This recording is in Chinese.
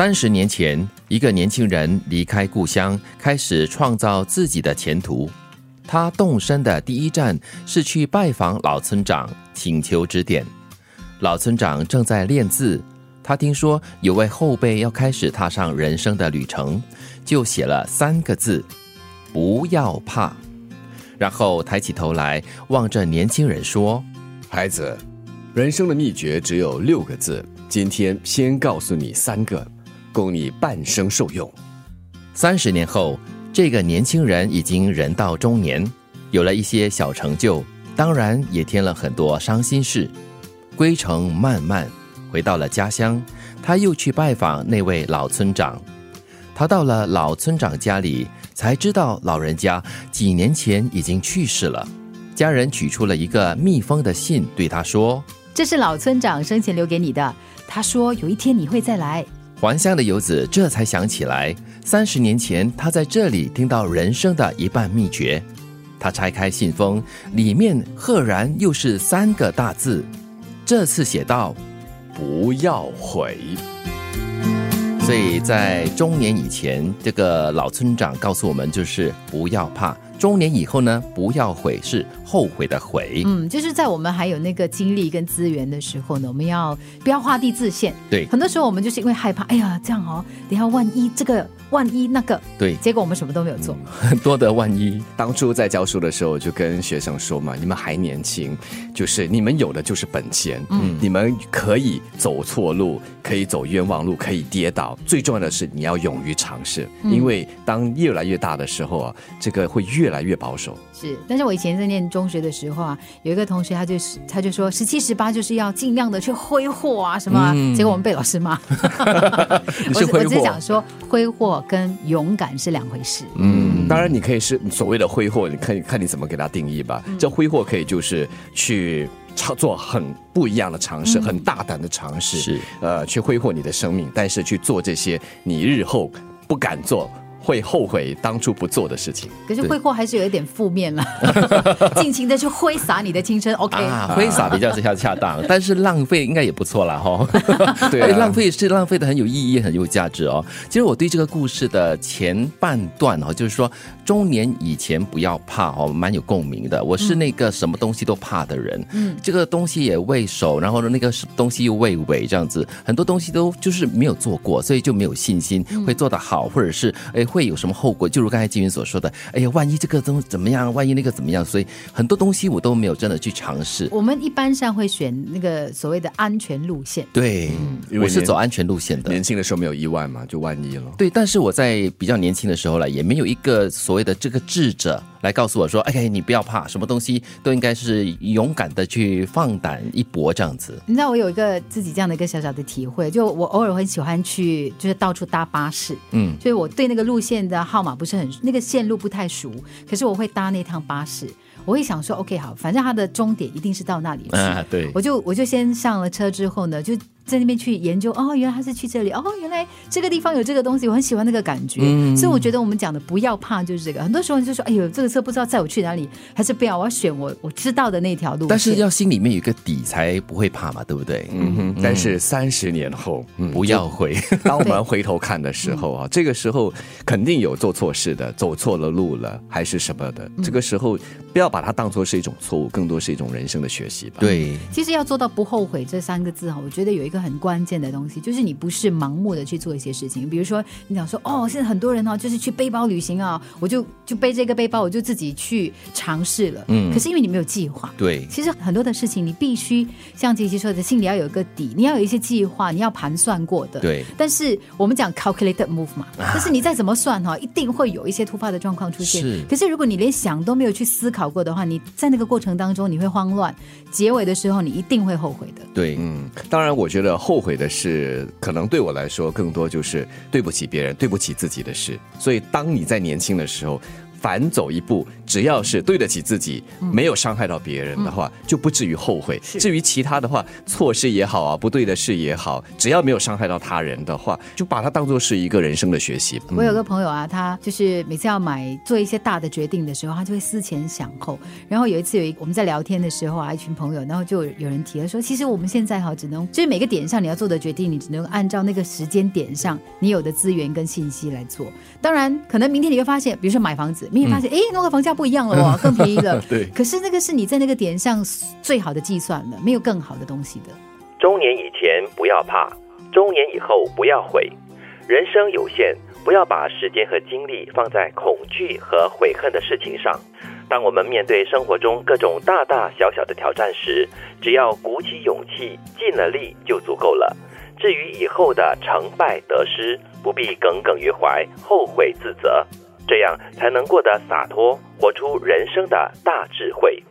三十年前，一个年轻人离开故乡，开始创造自己的前途。他动身的第一站是去拜访老村长，请求指点。老村长正在练字，他听说有位后辈要开始踏上人生的旅程，就写了三个字：“不要怕。”然后抬起头来望着年轻人说：“孩子，人生的秘诀只有六个字，今天先告诉你三个。”供你半生受用。三十年后，这个年轻人已经人到中年，有了一些小成就，当然也添了很多伤心事。归程漫漫，回到了家乡，他又去拜访那位老村长。他到了老村长家里，才知道老人家几年前已经去世了。家人取出了一个密封的信，对他说：“这是老村长生前留给你的。他说有一天你会再来。”还乡的游子这才想起来，三十年前他在这里听到人生的一半秘诀。他拆开信封，里面赫然又是三个大字。这次写道：“不要悔。”所以在中年以前，这个老村长告诉我们，就是不要怕。中年以后呢，不要悔，是后悔的悔。嗯，就是在我们还有那个精力跟资源的时候呢，我们要不要画地自限？对，很多时候我们就是因为害怕，哎呀，这样哦，等下万一这个。万一那个对，结果我们什么都没有做，很 多得万一。当初在教书的时候，就跟学生说嘛：“你们还年轻，就是你们有的就是本钱，嗯，你们可以走错路，可以走冤枉路，可以跌倒。最重要的是你要勇于尝试，因为当越来越大的时候啊，这个会越来越保守。是，但是我以前在念中学的时候啊，有一个同学他就是他就说十七十八就是要尽量的去挥霍啊什么，结果我们被老师骂。我我只是讲说挥霍。跟勇敢是两回事。嗯，当然你可以是所谓的挥霍，你看看你怎么给它定义吧。这挥霍可以就是去操作很不一样的尝试，很大胆的尝试，是呃去挥霍你的生命，但是去做这些你日后不敢做。会后悔当初不做的事情，可是挥霍还是有一点负面了，尽情的去挥洒你的青春，OK，挥洒比较是恰恰当，但是浪费应该也不错啦哈。对，浪费是浪费的很有意义，很有价值哦。其实我对这个故事的前半段哦，就是说中年以前不要怕哦，蛮有共鸣的。我是那个什么东西都怕的人，嗯，这个东西也畏首，然后呢那个东西又畏尾，这样子。很多东西都就是没有做过，所以就没有信心会做得好，或者是哎。会有什么后果？就如刚才金云所说的，哎呀，万一这个东怎么样？万一那个怎么样？所以很多东西我都没有真的去尝试。我们一般上会选那个所谓的安全路线。对，我是走安全路线的。年轻的时候没有意外嘛，就万一了。对，但是我在比较年轻的时候呢，也没有一个所谓的这个智者。来告诉我说：“哎，你不要怕，什么东西都应该是勇敢的去放胆一搏，这样子。”你知道我有一个自己这样的一个小小的体会，就我偶尔很喜欢去，就是到处搭巴士，嗯，所以我对那个路线的号码不是很，那个线路不太熟，可是我会搭那趟巴士。我会想说，OK，好，反正它的终点一定是到那里去。啊，对。我就我就先上了车之后呢，就在那边去研究。哦，原来他是去这里。哦，原来这个地方有这个东西，我很喜欢那个感觉。嗯。所以我觉得我们讲的不要怕就是这个。很多时候就说，哎呦，这个车不知道载我去哪里，还是不要，我要选我我知道的那条路。但是要心里面有个底，才不会怕嘛，对不对？嗯哼。但是三十年后，不要回。当我们回头看的时候啊，这个时候肯定有做错事的，走错了路了，还是什么的。这个时候不要把它当做是一种。错误更多是一种人生的学习吧。对，其实要做到不后悔这三个字哈，我觉得有一个很关键的东西，就是你不是盲目的去做一些事情。比如说，你想说哦，现在很多人呢，就是去背包旅行啊，我就就背这个背包，我就自己去尝试了。嗯，可是因为你没有计划。对，其实很多的事情你必须像杰西说的，心里要有一个底，你要有一些计划，你要盘算过的。对。但是我们讲 calculated move 嘛，但是你再怎么算哈，一定会有一些突发的状况出现。是。可是如果你连想都没有去思考过的话，你在那个过程当中你会慌乱，结尾的时候你一定会后悔的。对，嗯，当然，我觉得觉得后悔的事，可能对我来说更多就是对不起别人、对不起自己的事。所以，当你在年轻的时候。反走一步，只要是对得起自己，没有伤害到别人的话，就不至于后悔。至于其他的话，错事也好啊，不对的事也好，只要没有伤害到他人的话，就把它当做是一个人生的学习。我有个朋友啊，他就是每次要买做一些大的决定的时候，他就会思前想后。然后有一次有一我们在聊天的时候啊，一群朋友，然后就有人提了说，其实我们现在哈，只能就是每个点上你要做的决定，你只能按照那个时间点上你有的资源跟信息来做。当然，可能明天你会发现，比如说买房子。明天发现，哎，那个房价不一样了哦，更便宜了。对。可是那个是你在那个点上最好的计算了，没有更好的东西的。中年以前不要怕，中年以后不要悔。人生有限，不要把时间和精力放在恐惧和悔恨的事情上。当我们面对生活中各种大大小小的挑战时，只要鼓起勇气，尽了力就足够了。至于以后的成败得失，不必耿耿于怀，后悔自责。这样才能过得洒脱，活出人生的大智慧。